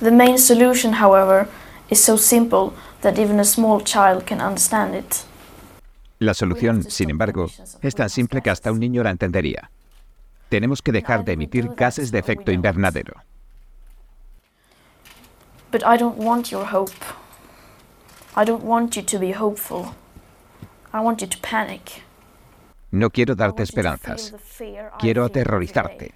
The main solution, however, is so simple that even a small child can understand it. La solución, sin embargo, es tan simple que hasta un niño la entendería. Tenemos que dejar de emitir gases de efecto invernadero. But I don't want your hope. I don't want you to be hopeful. I want you to panic. No quiero darte esperanzas. Quiero aterrorizarte.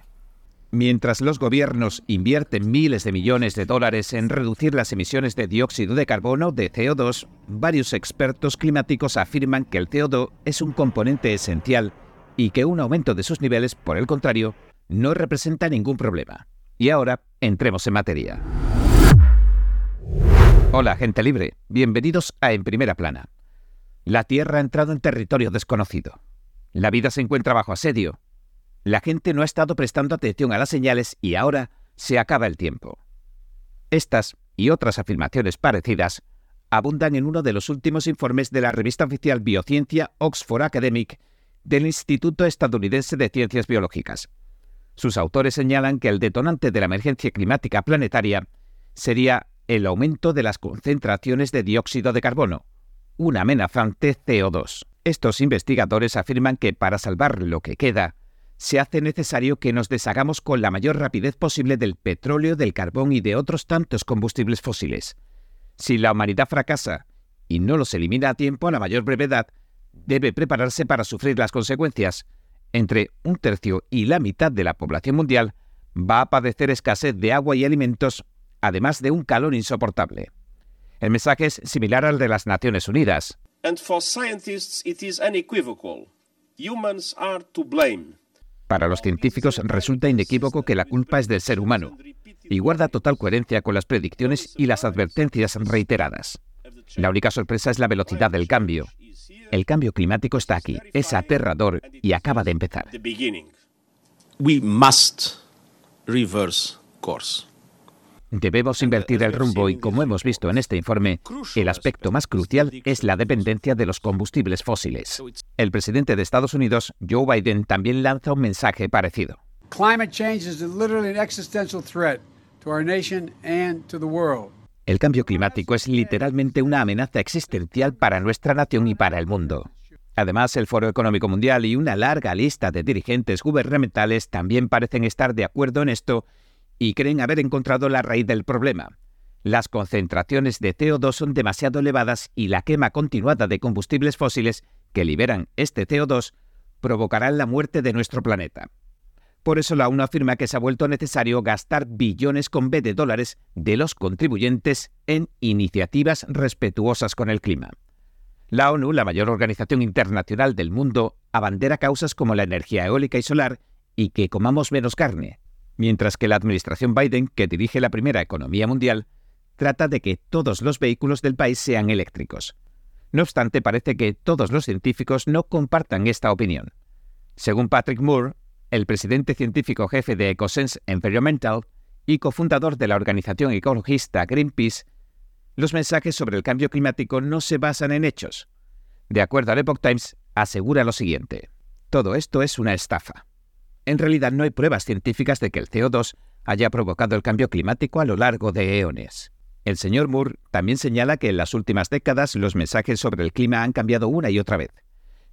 Mientras los gobiernos invierten miles de millones de dólares en reducir las emisiones de dióxido de carbono, de CO2, varios expertos climáticos afirman que el CO2 es un componente esencial y que un aumento de sus niveles, por el contrario, no representa ningún problema. Y ahora, entremos en materia. Hola, gente libre. Bienvenidos a En Primera Plana. La Tierra ha entrado en territorio desconocido. La vida se encuentra bajo asedio. La gente no ha estado prestando atención a las señales y ahora se acaba el tiempo. Estas y otras afirmaciones parecidas abundan en uno de los últimos informes de la revista oficial Biociencia Oxford Academic del Instituto Estadounidense de Ciencias Biológicas. Sus autores señalan que el detonante de la emergencia climática planetaria sería el aumento de las concentraciones de dióxido de carbono, un amenazante CO2. Estos investigadores afirman que para salvar lo que queda, se hace necesario que nos deshagamos con la mayor rapidez posible del petróleo, del carbón y de otros tantos combustibles fósiles. Si la humanidad fracasa y no los elimina a tiempo a la mayor brevedad, debe prepararse para sufrir las consecuencias. Entre un tercio y la mitad de la población mundial va a padecer escasez de agua y alimentos, además de un calor insoportable. El mensaje es similar al de las Naciones Unidas. Para los científicos resulta inequívoco que la culpa es del ser humano y guarda total coherencia con las predicciones y las advertencias reiteradas. La única sorpresa es la velocidad del cambio. El cambio climático está aquí, es aterrador y acaba de empezar. We must reverse course. Debemos invertir el rumbo y, como hemos visto en este informe, el aspecto más crucial es la dependencia de los combustibles fósiles. El presidente de Estados Unidos, Joe Biden, también lanza un mensaje parecido. El cambio climático es literalmente una amenaza existencial para nuestra nación y para el mundo. Además, el Foro Económico Mundial y una larga lista de dirigentes gubernamentales también parecen estar de acuerdo en esto y creen haber encontrado la raíz del problema. Las concentraciones de CO2 son demasiado elevadas y la quema continuada de combustibles fósiles que liberan este CO2 provocarán la muerte de nuestro planeta. Por eso la ONU afirma que se ha vuelto necesario gastar billones con B de dólares de los contribuyentes en iniciativas respetuosas con el clima. La ONU, la mayor organización internacional del mundo, abandera causas como la energía eólica y solar y que comamos menos carne, mientras que la administración Biden, que dirige la primera economía mundial, trata de que todos los vehículos del país sean eléctricos. No obstante, parece que todos los científicos no compartan esta opinión. Según Patrick Moore, el presidente científico jefe de EcoSense Environmental y cofundador de la organización ecologista Greenpeace, los mensajes sobre el cambio climático no se basan en hechos. De acuerdo al Epoch Times, asegura lo siguiente. Todo esto es una estafa. En realidad no hay pruebas científicas de que el CO2 haya provocado el cambio climático a lo largo de eones. El señor Moore también señala que en las últimas décadas los mensajes sobre el clima han cambiado una y otra vez.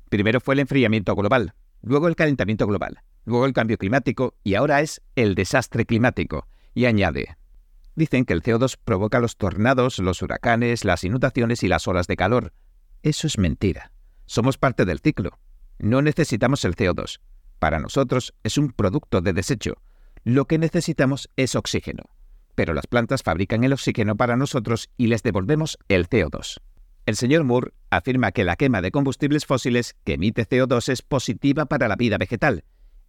Primero fue el enfriamiento global, luego el calentamiento global, luego el cambio climático y ahora es el desastre climático. Y añade, dicen que el CO2 provoca los tornados, los huracanes, las inundaciones y las olas de calor. Eso es mentira. Somos parte del ciclo. No necesitamos el CO2. Para nosotros es un producto de desecho. Lo que necesitamos es oxígeno. Pero las plantas fabrican el oxígeno para nosotros y les devolvemos el CO2. El señor Moore afirma que la quema de combustibles fósiles que emite CO2 es positiva para la vida vegetal,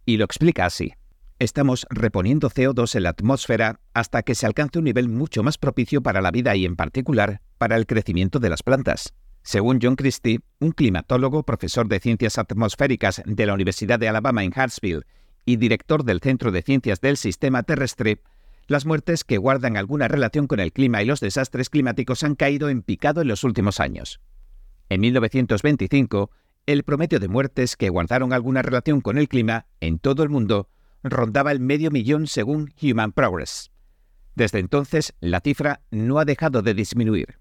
y lo explica así. Estamos reponiendo CO2 en la atmósfera hasta que se alcance un nivel mucho más propicio para la vida y en particular para el crecimiento de las plantas. Según John Christie, un climatólogo, profesor de ciencias atmosféricas de la Universidad de Alabama en Hartsville y director del Centro de Ciencias del Sistema Terrestre, las muertes que guardan alguna relación con el clima y los desastres climáticos han caído en picado en los últimos años. En 1925, el promedio de muertes que guardaron alguna relación con el clima en todo el mundo rondaba el medio millón según Human Progress. Desde entonces, la cifra no ha dejado de disminuir.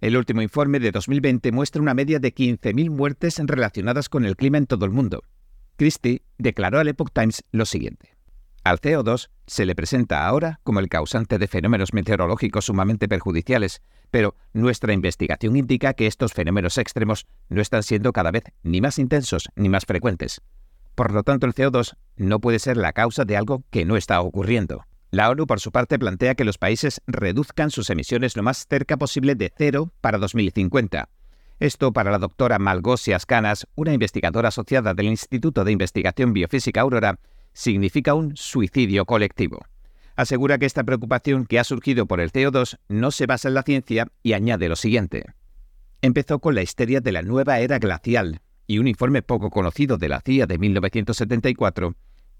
El último informe de 2020 muestra una media de 15.000 muertes relacionadas con el clima en todo el mundo. Christie declaró al Epoch Times lo siguiente. Al CO2 se le presenta ahora como el causante de fenómenos meteorológicos sumamente perjudiciales, pero nuestra investigación indica que estos fenómenos extremos no están siendo cada vez ni más intensos ni más frecuentes. Por lo tanto, el CO2 no puede ser la causa de algo que no está ocurriendo. La ONU, por su parte, plantea que los países reduzcan sus emisiones lo más cerca posible de cero para 2050. Esto para la doctora Malgosia Canas, una investigadora asociada del Instituto de Investigación Biofísica Aurora, significa un suicidio colectivo. Asegura que esta preocupación que ha surgido por el CO2 no se basa en la ciencia y añade lo siguiente. Empezó con la histeria de la nueva era glacial y un informe poco conocido de la CIA de 1974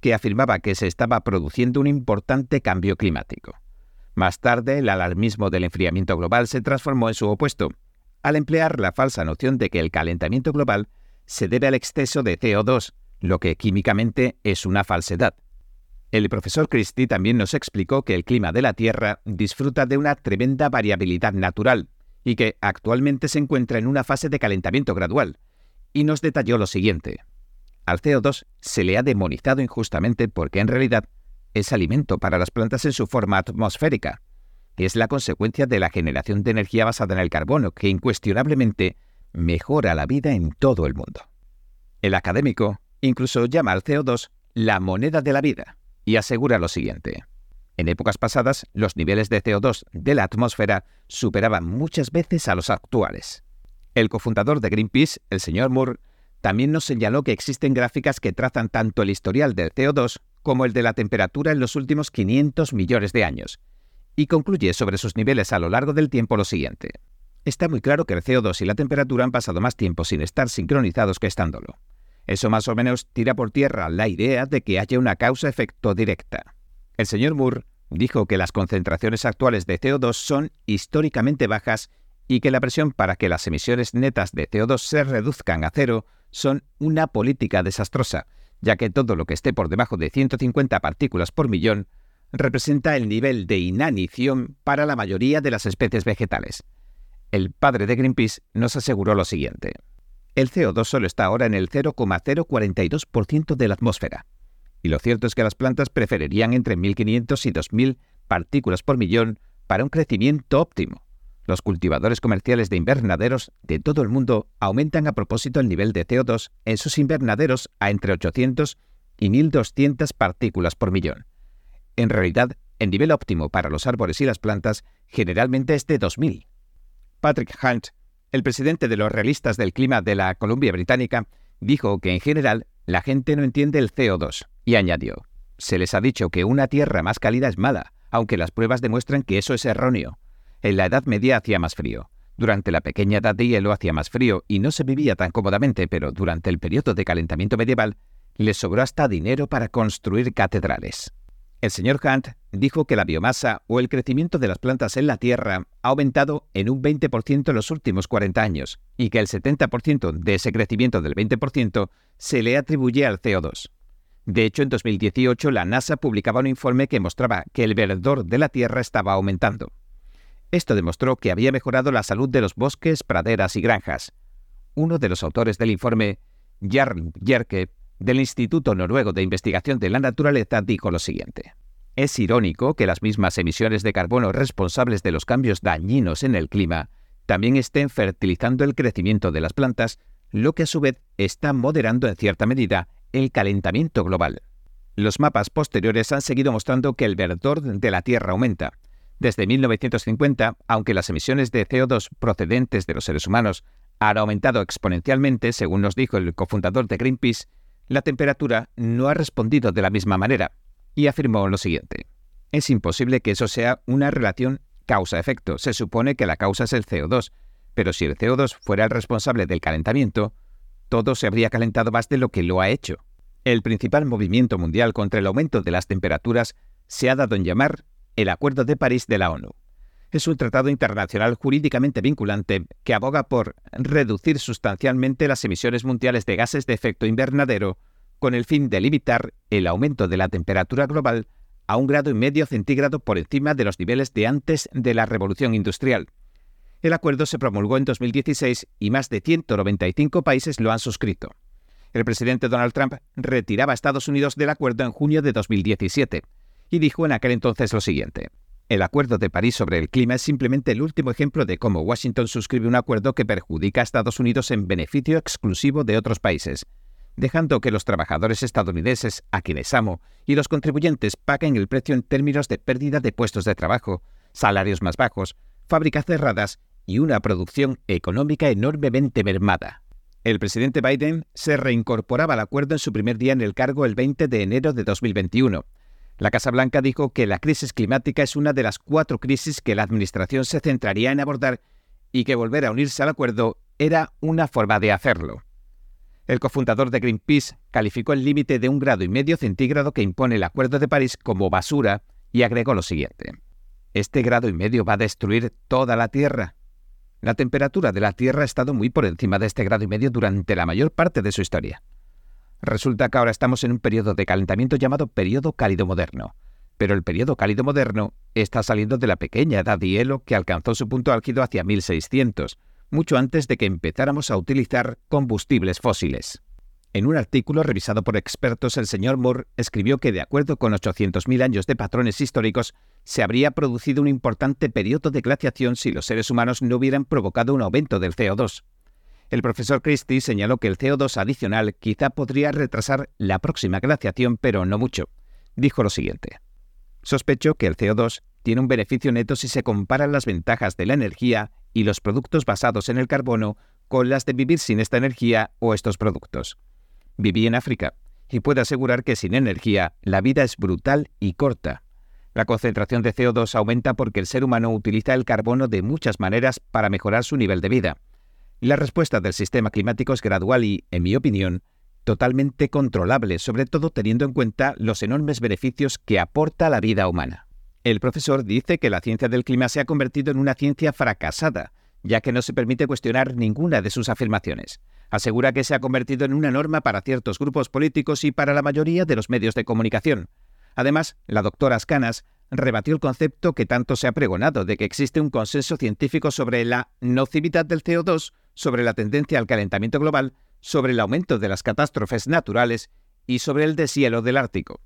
que afirmaba que se estaba produciendo un importante cambio climático. Más tarde, el alarmismo del enfriamiento global se transformó en su opuesto, al emplear la falsa noción de que el calentamiento global se debe al exceso de CO2, lo que químicamente es una falsedad. El profesor Christie también nos explicó que el clima de la Tierra disfruta de una tremenda variabilidad natural y que actualmente se encuentra en una fase de calentamiento gradual, y nos detalló lo siguiente. Al CO2 se le ha demonizado injustamente porque en realidad es alimento para las plantas en su forma atmosférica, es la consecuencia de la generación de energía basada en el carbono, que incuestionablemente mejora la vida en todo el mundo. El académico Incluso llama al CO2 la moneda de la vida y asegura lo siguiente. En épocas pasadas, los niveles de CO2 de la atmósfera superaban muchas veces a los actuales. El cofundador de Greenpeace, el señor Moore, también nos señaló que existen gráficas que trazan tanto el historial del CO2 como el de la temperatura en los últimos 500 millones de años, y concluye sobre sus niveles a lo largo del tiempo lo siguiente. Está muy claro que el CO2 y la temperatura han pasado más tiempo sin estar sincronizados que estándolo. Eso más o menos tira por tierra la idea de que haya una causa-efecto directa. El señor Moore dijo que las concentraciones actuales de CO2 son históricamente bajas y que la presión para que las emisiones netas de CO2 se reduzcan a cero son una política desastrosa, ya que todo lo que esté por debajo de 150 partículas por millón representa el nivel de inanición para la mayoría de las especies vegetales. El padre de Greenpeace nos aseguró lo siguiente. El CO2 solo está ahora en el 0,042% de la atmósfera. Y lo cierto es que las plantas preferirían entre 1.500 y 2.000 partículas por millón para un crecimiento óptimo. Los cultivadores comerciales de invernaderos de todo el mundo aumentan a propósito el nivel de CO2 en sus invernaderos a entre 800 y 1.200 partículas por millón. En realidad, el nivel óptimo para los árboles y las plantas generalmente es de 2.000. Patrick Hunt el presidente de los realistas del clima de la Columbia Británica dijo que en general la gente no entiende el CO2 y añadió, se les ha dicho que una tierra más cálida es mala, aunque las pruebas demuestran que eso es erróneo. En la Edad Media hacía más frío. Durante la pequeña edad de hielo hacía más frío y no se vivía tan cómodamente, pero durante el periodo de calentamiento medieval les sobró hasta dinero para construir catedrales. El señor Hunt dijo que la biomasa o el crecimiento de las plantas en la Tierra ha aumentado en un 20% en los últimos 40 años y que el 70% de ese crecimiento del 20% se le atribuye al CO2. De hecho, en 2018 la NASA publicaba un informe que mostraba que el verdor de la Tierra estaba aumentando. Esto demostró que había mejorado la salud de los bosques, praderas y granjas. Uno de los autores del informe, Jarl Jerke, del Instituto Noruego de Investigación de la Naturaleza dijo lo siguiente. Es irónico que las mismas emisiones de carbono responsables de los cambios dañinos en el clima también estén fertilizando el crecimiento de las plantas, lo que a su vez está moderando en cierta medida el calentamiento global. Los mapas posteriores han seguido mostrando que el verdor de la Tierra aumenta. Desde 1950, aunque las emisiones de CO2 procedentes de los seres humanos han aumentado exponencialmente, según nos dijo el cofundador de Greenpeace, la temperatura no ha respondido de la misma manera, y afirmó lo siguiente. Es imposible que eso sea una relación causa-efecto. Se supone que la causa es el CO2, pero si el CO2 fuera el responsable del calentamiento, todo se habría calentado más de lo que lo ha hecho. El principal movimiento mundial contra el aumento de las temperaturas se ha dado en llamar el Acuerdo de París de la ONU es un tratado internacional jurídicamente vinculante que aboga por reducir sustancialmente las emisiones mundiales de gases de efecto invernadero con el fin de limitar el aumento de la temperatura global a un grado y medio centígrado por encima de los niveles de antes de la revolución industrial. El acuerdo se promulgó en 2016 y más de 195 países lo han suscrito. El presidente Donald Trump retiraba a Estados Unidos del acuerdo en junio de 2017 y dijo en aquel entonces lo siguiente. El Acuerdo de París sobre el clima es simplemente el último ejemplo de cómo Washington suscribe un acuerdo que perjudica a Estados Unidos en beneficio exclusivo de otros países, dejando que los trabajadores estadounidenses, a quienes amo, y los contribuyentes paguen el precio en términos de pérdida de puestos de trabajo, salarios más bajos, fábricas cerradas y una producción económica enormemente mermada. El presidente Biden se reincorporaba al acuerdo en su primer día en el cargo el 20 de enero de 2021, la Casa Blanca dijo que la crisis climática es una de las cuatro crisis que la Administración se centraría en abordar y que volver a unirse al acuerdo era una forma de hacerlo. El cofundador de Greenpeace calificó el límite de un grado y medio centígrado que impone el Acuerdo de París como basura y agregó lo siguiente. Este grado y medio va a destruir toda la Tierra. La temperatura de la Tierra ha estado muy por encima de este grado y medio durante la mayor parte de su historia. Resulta que ahora estamos en un periodo de calentamiento llamado periodo cálido moderno. Pero el periodo cálido moderno está saliendo de la pequeña edad de hielo que alcanzó su punto álgido hacia 1600, mucho antes de que empezáramos a utilizar combustibles fósiles. En un artículo revisado por expertos, el señor Moore escribió que, de acuerdo con 800.000 años de patrones históricos, se habría producido un importante periodo de glaciación si los seres humanos no hubieran provocado un aumento del CO2. El profesor Christie señaló que el CO2 adicional quizá podría retrasar la próxima glaciación, pero no mucho. Dijo lo siguiente. Sospecho que el CO2 tiene un beneficio neto si se comparan las ventajas de la energía y los productos basados en el carbono con las de vivir sin esta energía o estos productos. Viví en África y puedo asegurar que sin energía la vida es brutal y corta. La concentración de CO2 aumenta porque el ser humano utiliza el carbono de muchas maneras para mejorar su nivel de vida. La respuesta del sistema climático es gradual y, en mi opinión, totalmente controlable, sobre todo teniendo en cuenta los enormes beneficios que aporta la vida humana. El profesor dice que la ciencia del clima se ha convertido en una ciencia fracasada, ya que no se permite cuestionar ninguna de sus afirmaciones. Asegura que se ha convertido en una norma para ciertos grupos políticos y para la mayoría de los medios de comunicación. Además, la doctora Scanas rebatió el concepto que tanto se ha pregonado de que existe un consenso científico sobre la nocividad del CO2 sobre la tendencia al calentamiento global, sobre el aumento de las catástrofes naturales y sobre el deshielo del Ártico.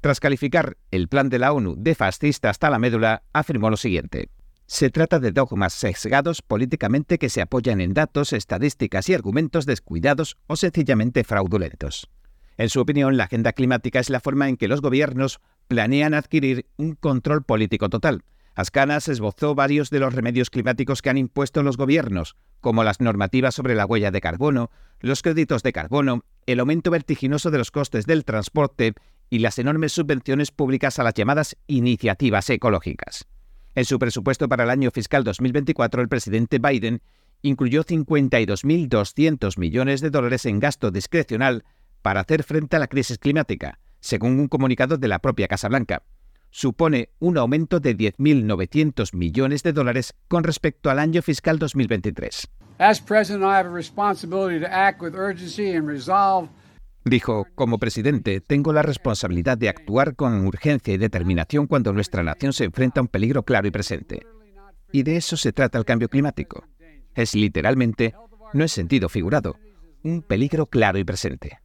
Tras calificar el plan de la ONU de fascista hasta la médula, afirmó lo siguiente. Se trata de dogmas sesgados políticamente que se apoyan en datos, estadísticas y argumentos descuidados o sencillamente fraudulentos. En su opinión, la agenda climática es la forma en que los gobiernos planean adquirir un control político total, Ascanas esbozó varios de los remedios climáticos que han impuesto los gobiernos, como las normativas sobre la huella de carbono, los créditos de carbono, el aumento vertiginoso de los costes del transporte y las enormes subvenciones públicas a las llamadas iniciativas ecológicas. En su presupuesto para el año fiscal 2024, el presidente Biden incluyó 52.200 millones de dólares en gasto discrecional para hacer frente a la crisis climática, según un comunicado de la propia Casa Blanca supone un aumento de 10.900 millones de dólares con respecto al año fiscal 2023. Dijo, como presidente, tengo la responsabilidad de actuar con urgencia y determinación cuando nuestra nación se enfrenta a un peligro claro y presente. Y de eso se trata el cambio climático. Es literalmente, no en sentido figurado, un peligro claro y presente.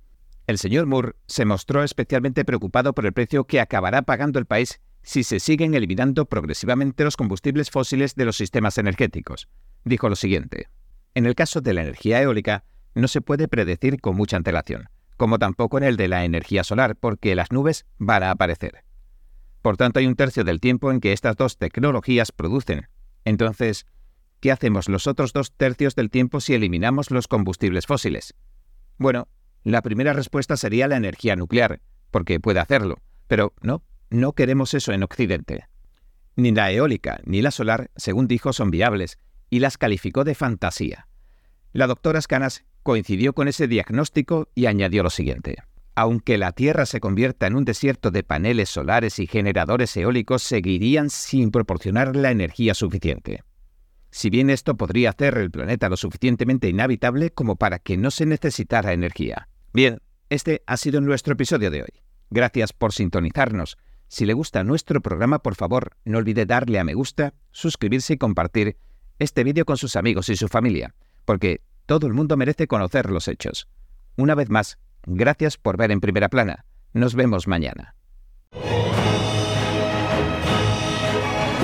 El señor Moore se mostró especialmente preocupado por el precio que acabará pagando el país si se siguen eliminando progresivamente los combustibles fósiles de los sistemas energéticos. Dijo lo siguiente. En el caso de la energía eólica, no se puede predecir con mucha antelación, como tampoco en el de la energía solar, porque las nubes van a aparecer. Por tanto, hay un tercio del tiempo en que estas dos tecnologías producen. Entonces, ¿qué hacemos los otros dos tercios del tiempo si eliminamos los combustibles fósiles? Bueno, la primera respuesta sería la energía nuclear, porque puede hacerlo, pero no, no queremos eso en Occidente. Ni la eólica ni la solar, según dijo, son viables, y las calificó de fantasía. La doctora Scanas coincidió con ese diagnóstico y añadió lo siguiente. Aunque la Tierra se convierta en un desierto de paneles solares y generadores eólicos, seguirían sin proporcionar la energía suficiente. Si bien esto podría hacer el planeta lo suficientemente inhabitable como para que no se necesitara energía. Bien, este ha sido nuestro episodio de hoy. Gracias por sintonizarnos. Si le gusta nuestro programa, por favor, no olvide darle a me gusta, suscribirse y compartir este vídeo con sus amigos y su familia, porque todo el mundo merece conocer los hechos. Una vez más, gracias por ver en primera plana. Nos vemos mañana.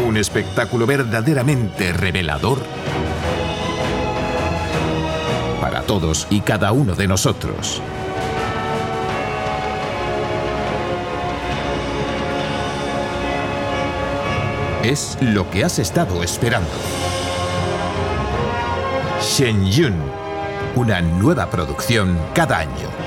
Un espectáculo verdaderamente revelador todos y cada uno de nosotros. Es lo que has estado esperando. Shen Yun, una nueva producción cada año.